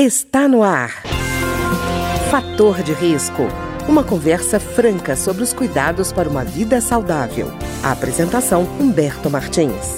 Está no ar. Fator de risco. Uma conversa franca sobre os cuidados para uma vida saudável. A apresentação Humberto Martins.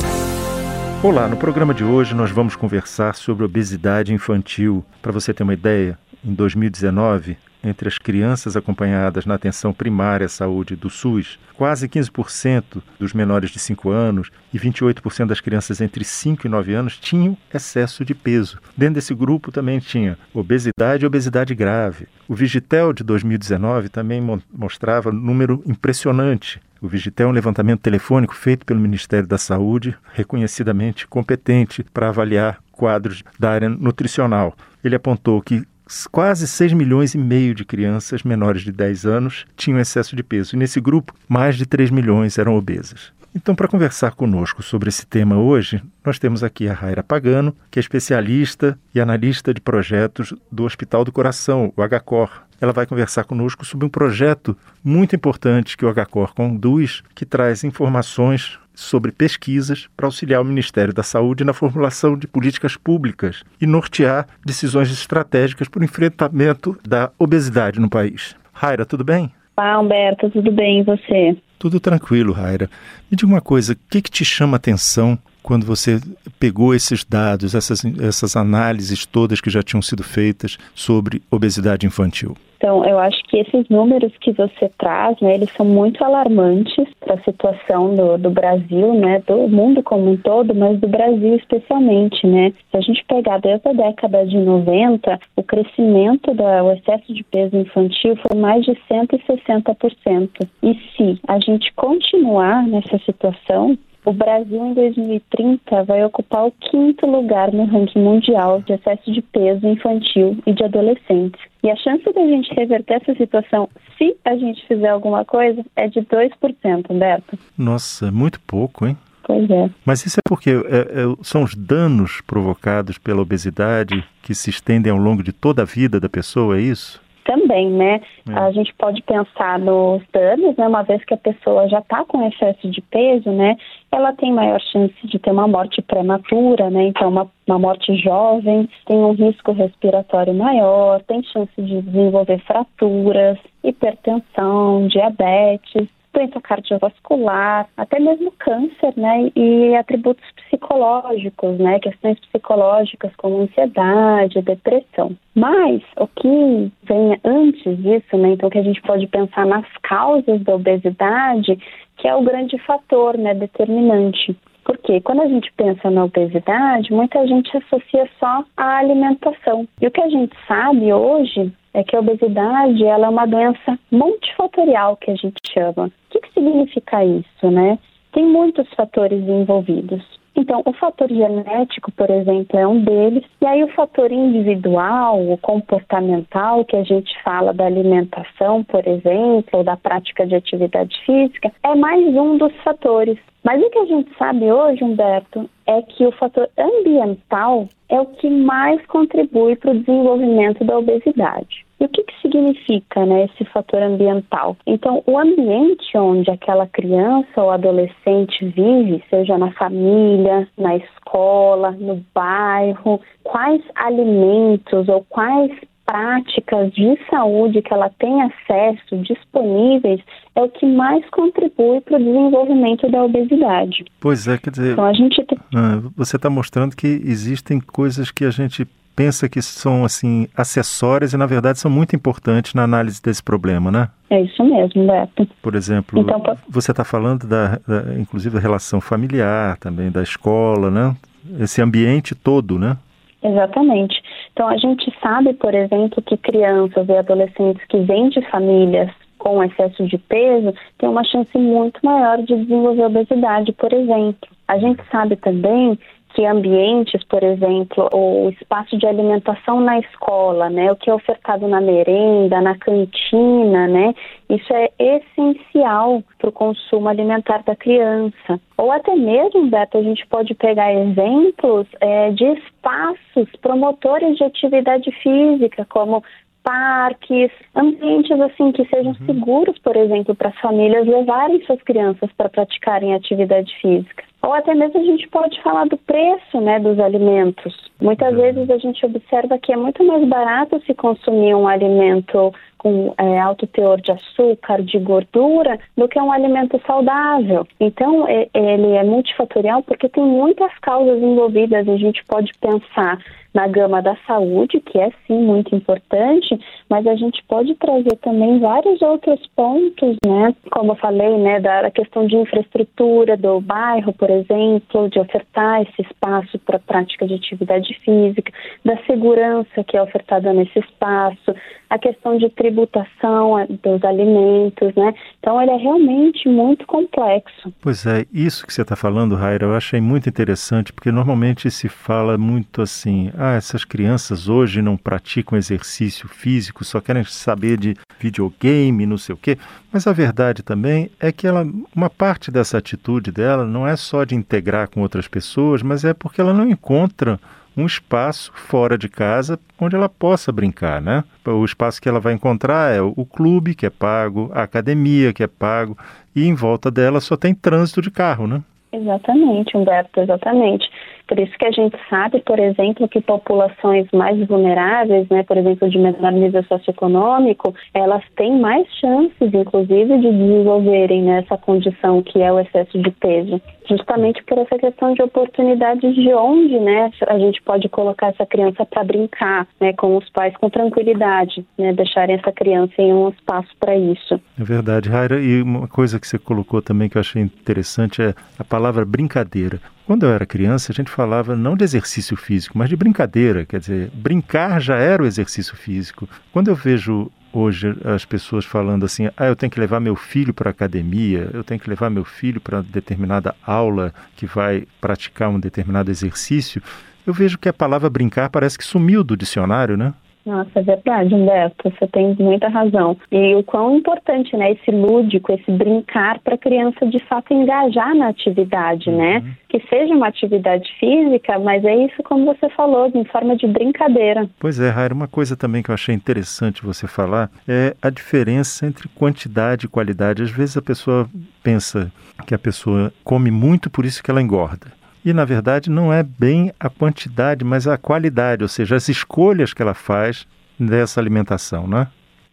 Olá, no programa de hoje nós vamos conversar sobre obesidade infantil. Para você ter uma ideia, em 2019, entre as crianças acompanhadas na atenção primária à saúde do SUS, quase 15% dos menores de 5 anos e 28% das crianças entre 5 e 9 anos tinham excesso de peso. Dentro desse grupo também tinha obesidade e obesidade grave. O Vigitel de 2019 também mostrava um número impressionante. O Vigitel é um levantamento telefônico feito pelo Ministério da Saúde, reconhecidamente competente para avaliar quadros da área nutricional. Ele apontou que quase 6 milhões e meio de crianças menores de 10 anos tinham excesso de peso. E nesse grupo, mais de 3 milhões eram obesas. Então, para conversar conosco sobre esse tema hoje, nós temos aqui a Raira Pagano, que é especialista e analista de projetos do Hospital do Coração, o HCOR. Ela vai conversar conosco sobre um projeto muito importante que o HCOR conduz, que traz informações sobre pesquisas para auxiliar o Ministério da Saúde na formulação de políticas públicas e nortear decisões estratégicas para o enfrentamento da obesidade no país. Raira, tudo bem? Olá, Humberto, tudo bem e você? Tudo tranquilo, Raira. Me diga uma coisa, o que, que te chama a atenção quando você pegou esses dados, essas, essas análises todas que já tinham sido feitas sobre obesidade infantil? Então, eu acho que esses números que você traz, né, eles são muito alarmantes para a situação do, do Brasil, né, do mundo como um todo, mas do Brasil especialmente, né. Se a gente pegar desde a década de 90, o crescimento do excesso de peso infantil foi mais de 160%. E se a gente continuar nessa situação, o Brasil, em 2030, vai ocupar o quinto lugar no ranking mundial de excesso de peso infantil e de adolescentes. E a chance da gente reverter essa situação, se a gente fizer alguma coisa, é de 2%, Beto. Nossa, é muito pouco, hein? Pois é. Mas isso é porque é, é, são os danos provocados pela obesidade que se estendem ao longo de toda a vida da pessoa, é isso? Também, né? É. A gente pode pensar nos danos, né? Uma vez que a pessoa já está com excesso de peso, né? Ela tem maior chance de ter uma morte prematura, né? Então, uma, uma morte jovem, tem um risco respiratório maior, tem chance de desenvolver fraturas, hipertensão, diabetes doença cardiovascular, até mesmo câncer, né? E atributos psicológicos, né? Questões psicológicas como ansiedade, depressão. Mas o que vem antes disso, né? Então que a gente pode pensar nas causas da obesidade, que é o grande fator, né? Determinante. Porque quando a gente pensa na obesidade, muita gente associa só à alimentação. E o que a gente sabe hoje é que a obesidade ela é uma doença multifatorial que a gente chama. O que, que significa isso, né? Tem muitos fatores envolvidos. Então, o fator genético, por exemplo, é um deles. E aí, o fator individual, o comportamental, que a gente fala da alimentação, por exemplo, ou da prática de atividade física, é mais um dos fatores. Mas o que a gente sabe hoje, Humberto, é que o fator ambiental é o que mais contribui para o desenvolvimento da obesidade. E o que, que significa né, esse fator ambiental? Então, o ambiente onde aquela criança ou adolescente vive, seja na família, na escola, no bairro, quais alimentos ou quais práticas de saúde que ela tem acesso disponíveis é o que mais contribui para o desenvolvimento da obesidade. Pois é, quer dizer, então, a gente... Ah, você está mostrando que existem coisas que a gente pensa que são assim acessórias e na verdade são muito importantes na análise desse problema, né? É isso mesmo, Beto. Por exemplo, então, você está falando da, da, inclusive da relação familiar, também da escola, né? Esse ambiente todo, né? Exatamente. Então, a gente sabe, por exemplo, que crianças e adolescentes que vêm de famílias com excesso de peso têm uma chance muito maior de desenvolver obesidade, por exemplo. A gente sabe também que ambientes, por exemplo, o espaço de alimentação na escola, né, o que é ofertado na merenda, na cantina, né, isso é essencial para o consumo alimentar da criança. Ou até mesmo, Beto, a gente pode pegar exemplos é, de espaços promotores de atividade física, como parques, ambientes assim que sejam uhum. seguros, por exemplo, para as famílias levarem suas crianças para praticarem atividade física. Ou até mesmo a gente pode falar do preço né, dos alimentos. Muitas uhum. vezes a gente observa que é muito mais barato se consumir um alimento com é, alto teor de açúcar, de gordura, do que um alimento saudável. Então, ele é multifatorial porque tem muitas causas envolvidas. A gente pode pensar na gama da saúde, que é sim muito importante, mas a gente pode trazer também vários outros pontos, né? Como eu falei, né, da questão de infraestrutura do bairro, por exemplo, de ofertar esse espaço para prática de atividade física, da segurança que é ofertada nesse espaço, a questão de tributação eh, dos alimentos, né? Então ele é realmente muito complexo. Pois é, isso que você está falando, Raira, eu achei muito interessante, porque normalmente se fala muito assim, ah, essas crianças hoje não praticam exercício físico, só querem saber de videogame, não sei o quê. Mas a verdade também é que ela, uma parte dessa atitude dela não é só de integrar com outras pessoas, mas é porque ela não encontra um espaço fora de casa onde ela possa brincar, né? O espaço que ela vai encontrar é o clube, que é pago, a academia, que é pago, e em volta dela só tem trânsito de carro, né? Exatamente, Humberto, exatamente. Por isso que a gente sabe, por exemplo, que populações mais vulneráveis, né, por exemplo, de menor nível socioeconômico, elas têm mais chances, inclusive, de desenvolverem né, essa condição que é o excesso de peso, justamente por essa questão de oportunidades de onde, né, a gente pode colocar essa criança para brincar, né, com os pais com tranquilidade, né, deixarem essa criança em um espaço para isso. É verdade, Raira. E uma coisa que você colocou também que eu achei interessante é a palavra brincadeira. Quando eu era criança, a gente falava não de exercício físico, mas de brincadeira. Quer dizer, brincar já era o exercício físico. Quando eu vejo hoje as pessoas falando assim: ah, eu tenho que levar meu filho para a academia, eu tenho que levar meu filho para determinada aula que vai praticar um determinado exercício, eu vejo que a palavra brincar parece que sumiu do dicionário, né? Nossa, é verdade, Humberto, você tem muita razão. E o quão importante, né, esse lúdico, esse brincar para a criança de fato engajar na atividade, né? uhum. Que seja uma atividade física, mas é isso como você falou, em forma de brincadeira. Pois é, Raira, uma coisa também que eu achei interessante você falar é a diferença entre quantidade e qualidade. Às vezes a pessoa pensa que a pessoa come muito, por isso que ela engorda. E, na verdade, não é bem a quantidade, mas a qualidade, ou seja, as escolhas que ela faz dessa alimentação, né?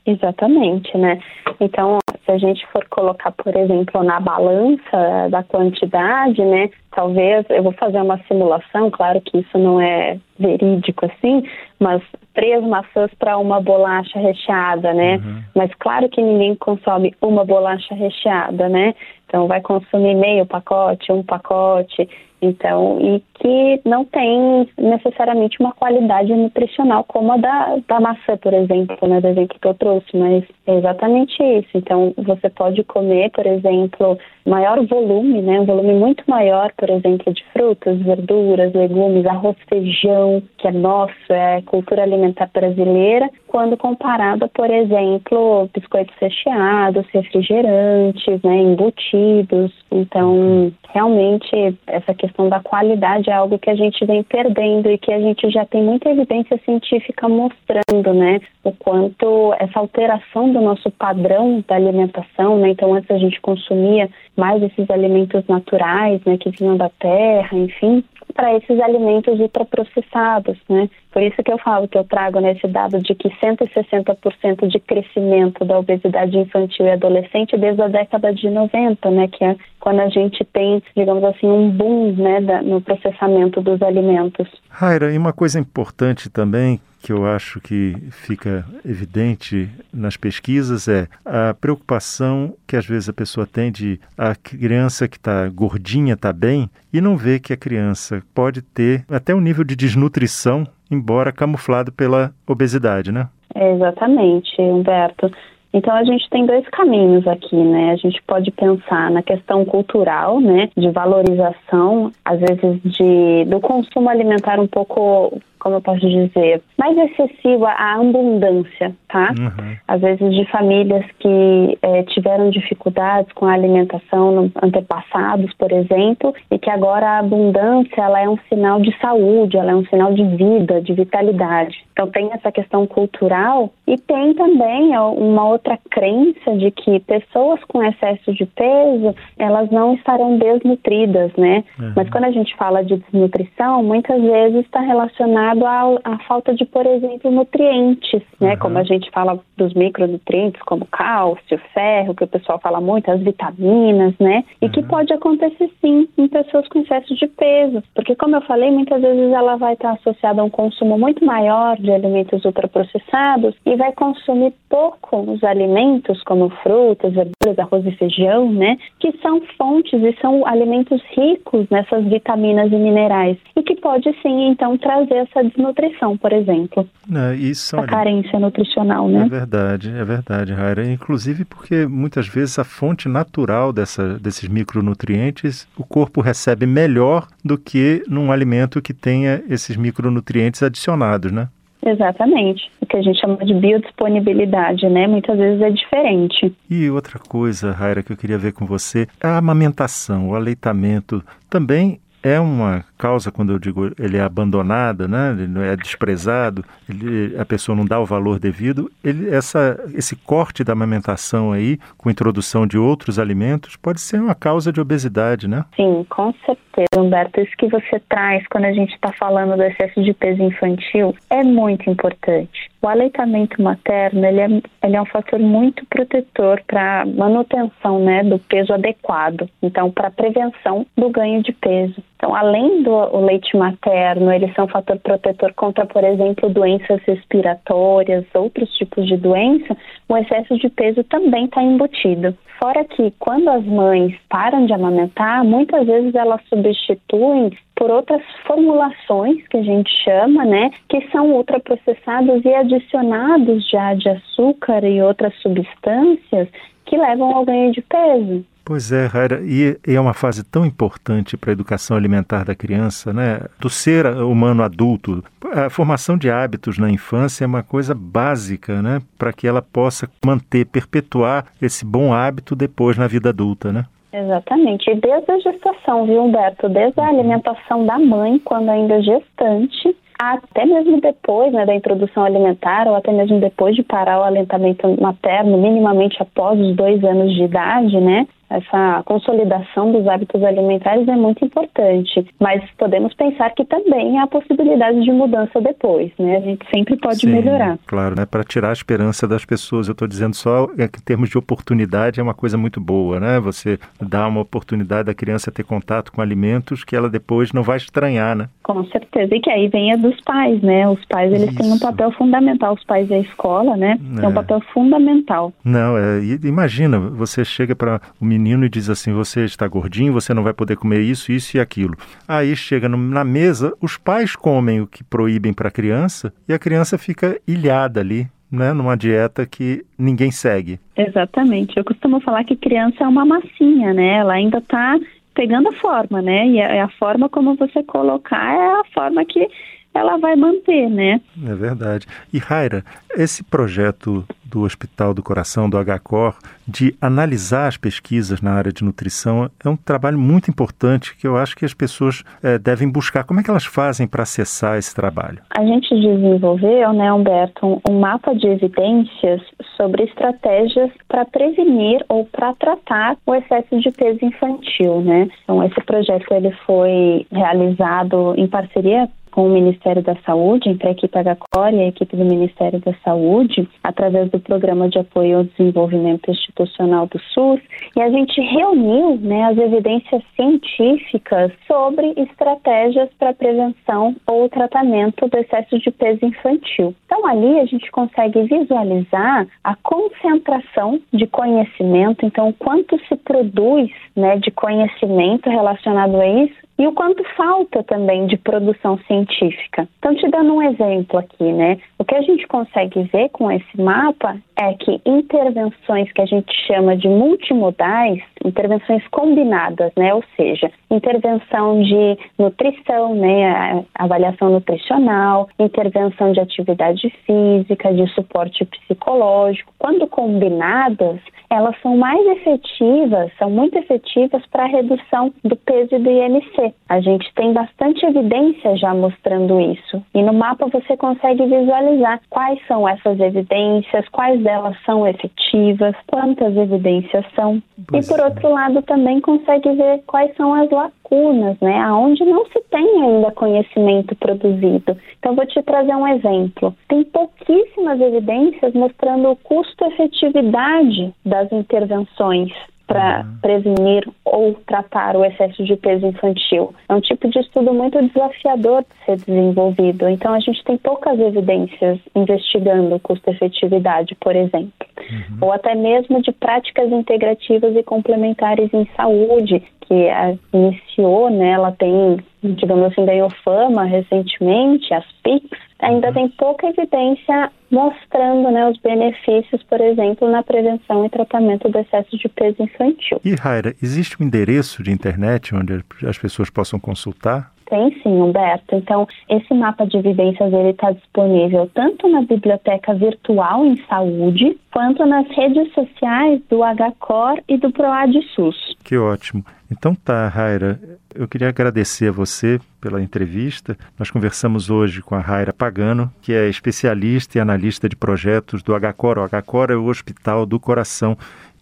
Exatamente, né? Então, se a gente for colocar, por exemplo, na balança da quantidade, né? Talvez eu vou fazer uma simulação, claro que isso não é verídico assim, mas três maçãs para uma bolacha recheada, né? Uhum. Mas claro que ninguém consome uma bolacha recheada, né? Então vai consumir meio pacote, um pacote. Então, e que não tem necessariamente uma qualidade nutricional como a da, da maçã, por exemplo, né, do exemplo que eu trouxe, mas é exatamente isso. Então, você pode comer, por exemplo, maior volume, né, um volume muito maior, por exemplo, de frutas, verduras, legumes, arroz, feijão, que é nosso, é cultura alimentar brasileira, quando comparado, por exemplo, biscoitos recheados, refrigerantes, né, embutidos. Então, realmente, essa questão da qualidade é algo que a gente vem perdendo e que a gente já tem muita evidência científica mostrando, né, o quanto essa alteração do nosso padrão da alimentação, né, então antes a gente consumia mais esses alimentos naturais, né, que vinham da terra, enfim, para esses alimentos ultraprocessados, né? Por isso que eu falo que eu trago nesse dado de que 160% de crescimento da obesidade infantil e adolescente desde a década de 90, né? Que é quando a gente tem, digamos assim, um boom, né, da, no processamento dos alimentos. Raira, e uma coisa importante também que eu acho que fica evidente nas pesquisas é a preocupação que às vezes a pessoa tem de a criança que está gordinha está bem e não vê que a criança pode ter até um nível de desnutrição, embora camuflado pela obesidade, né? exatamente, Humberto. Então a gente tem dois caminhos aqui, né? A gente pode pensar na questão cultural, né, de valorização, às vezes de do consumo alimentar um pouco como eu posso dizer, mais excessiva a abundância, tá? Uhum. Às vezes de famílias que é, tiveram dificuldades com a alimentação no, antepassados, por exemplo, e que agora a abundância ela é um sinal de saúde, ela é um sinal de vida, de vitalidade. Então tem essa questão cultural e tem também uma outra crença de que pessoas com excesso de peso elas não estarão desnutridas, né? Uhum. Mas quando a gente fala de desnutrição, muitas vezes está relacionado à, falta de, por exemplo, nutrientes, né? Uhum. Como a gente fala dos micronutrientes, como cálcio, ferro, que o pessoal fala muito, as vitaminas, né? E uhum. que pode acontecer sim em pessoas com excesso de peso, porque como eu falei, muitas vezes ela vai estar associada a um consumo muito maior de alimentos ultraprocessados e vai consumir pouco os alimentos como frutas, verduras, arroz e feijão, né? Que são fontes e são alimentos ricos nessas vitaminas e minerais e pode sim então trazer essa desnutrição, por exemplo. É, isso a carência nutricional, né? É verdade, é verdade, Raira. Inclusive porque muitas vezes a fonte natural dessa, desses micronutrientes o corpo recebe melhor do que num alimento que tenha esses micronutrientes adicionados, né? Exatamente. O que a gente chama de biodisponibilidade, né? Muitas vezes é diferente. E outra coisa, Raira, que eu queria ver com você, a amamentação, o aleitamento também é uma causa, quando eu digo ele é abandonado, né? ele é desprezado, ele, a pessoa não dá o valor devido, ele, essa, esse corte da amamentação aí, com introdução de outros alimentos, pode ser uma causa de obesidade, né? Sim, com certeza, Humberto. Isso que você traz quando a gente está falando do excesso de peso infantil é muito importante. O aleitamento materno ele é, ele é um fator muito protetor para manutenção né, do peso adequado, então para prevenção do ganho de peso. Então, além do leite materno, eles são fator protetor contra, por exemplo, doenças respiratórias, outros tipos de doença, o excesso de peso também está embutido. Fora que, quando as mães param de amamentar, muitas vezes elas substituem por outras formulações que a gente chama, né, que são ultraprocessados e adicionados já de açúcar e outras substâncias que levam ao ganho de peso. Pois é, Raira, e é uma fase tão importante para a educação alimentar da criança, né? Do ser humano adulto. A formação de hábitos na infância é uma coisa básica, né? Para que ela possa manter, perpetuar esse bom hábito depois na vida adulta, né? Exatamente. E desde a gestação, viu, Humberto? Desde a uhum. alimentação da mãe, quando ainda gestante, até mesmo depois né, da introdução alimentar, ou até mesmo depois de parar o alentamento materno, minimamente após os dois anos de idade, né? Essa consolidação dos hábitos alimentares é muito importante, mas podemos pensar que também há possibilidade de mudança depois, né? A gente sempre pode Sim, melhorar. Claro, né? Para tirar a esperança das pessoas. Eu estou dizendo só é que em termos de oportunidade é uma coisa muito boa, né? Você dá uma oportunidade da criança ter contato com alimentos que ela depois não vai estranhar, né? Com certeza. E que aí venha dos pais, né? Os pais, eles Isso. têm um papel fundamental. Os pais da escola, né? É. Tem um papel fundamental. Não, é, imagina, você chega para o menino e diz assim: você está gordinho, você não vai poder comer isso, isso e aquilo. Aí chega na mesa, os pais comem o que proíbem para a criança e a criança fica ilhada ali. Né, numa dieta que ninguém segue. Exatamente. Eu costumo falar que criança é uma massinha, né? Ela ainda está pegando a forma, né? E a, é a forma como você colocar é a forma que ela vai manter, né? É verdade. E Raira, esse projeto do Hospital do Coração, do HCOR, de analisar as pesquisas na área de nutrição é um trabalho muito importante que eu acho que as pessoas é, devem buscar. Como é que elas fazem para acessar esse trabalho? A gente desenvolveu, né, Humberto, um, um mapa de evidências sobre estratégias para prevenir ou para tratar o excesso de peso infantil, né? Então, esse projeto ele foi realizado em parceria com o Ministério da Saúde, entre a equipe HCOR e a equipe do Ministério da Saúde, através do Programa de Apoio ao Desenvolvimento Institucional do SUS, e a gente reuniu né, as evidências científicas sobre estratégias para prevenção ou tratamento do excesso de peso infantil. Então, ali a gente consegue visualizar a concentração de conhecimento, então, quanto se produz né, de conhecimento relacionado a isso e o quanto falta também de produção científica. Então, te dando um exemplo aqui, né? O que a gente consegue ver com esse mapa é que intervenções que a gente chama de multimodais, intervenções combinadas, né? Ou seja, intervenção de nutrição, né? Avaliação nutricional, intervenção de atividade física, de suporte psicológico. Quando combinadas, elas são mais efetivas, são muito efetivas para a redução do peso do IMC. A gente tem bastante evidência já mostrando isso. E no mapa você consegue visualizar quais são essas evidências, quais delas são efetivas, quantas evidências são. Pois e por outro lado também consegue ver quais são as lacunas, né? Aonde não se tem ainda conhecimento produzido. Então vou te trazer um exemplo. Tem pouquíssimas evidências mostrando o custo-efetividade das intervenções para uhum. prevenir ou tratar o excesso de peso infantil. É um tipo de estudo muito desafiador de ser desenvolvido. Então, a gente tem poucas evidências investigando custo-efetividade, por exemplo. Uhum. Ou até mesmo de práticas integrativas e complementares em saúde, que iniciou, né, ela tem, digamos assim, ganhou fama recentemente, as PICs, ainda uhum. tem pouca evidência mostrando né, os benefícios, por exemplo, na prevenção e tratamento do excesso de peso infantil. E, Raira, existe um endereço de internet onde as pessoas possam consultar? Tem sim, Humberto. Então, esse mapa de vivências ele está disponível tanto na biblioteca virtual em saúde, quanto nas redes sociais do HCOR e do PROAD SUS. Que ótimo. Então tá, Raira, eu queria agradecer a você pela entrevista. Nós conversamos hoje com a Raira Pagano, que é especialista e analista de projetos do HCOR. O HCOR é o Hospital do Coração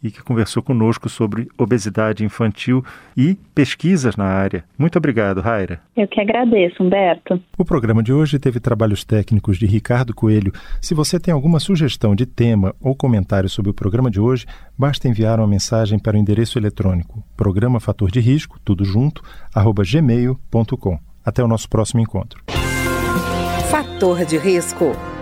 e que conversou conosco sobre obesidade infantil e pesquisas na área. Muito obrigado, Raira. Eu que agradeço, Humberto. O programa de hoje teve trabalhos técnicos de Ricardo Coelho. Se você tem alguma sugestão de tema ou comentário sobre o programa de hoje, basta enviar uma mensagem para o endereço eletrônico programa fator de risco, tudo junto, arroba gmail.com. Até o nosso próximo encontro. Fator de risco